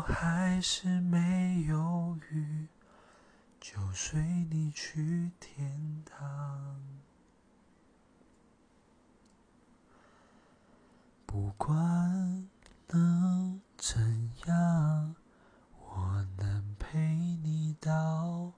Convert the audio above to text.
我还是没犹豫就随你去天堂。不管能怎样我能陪你到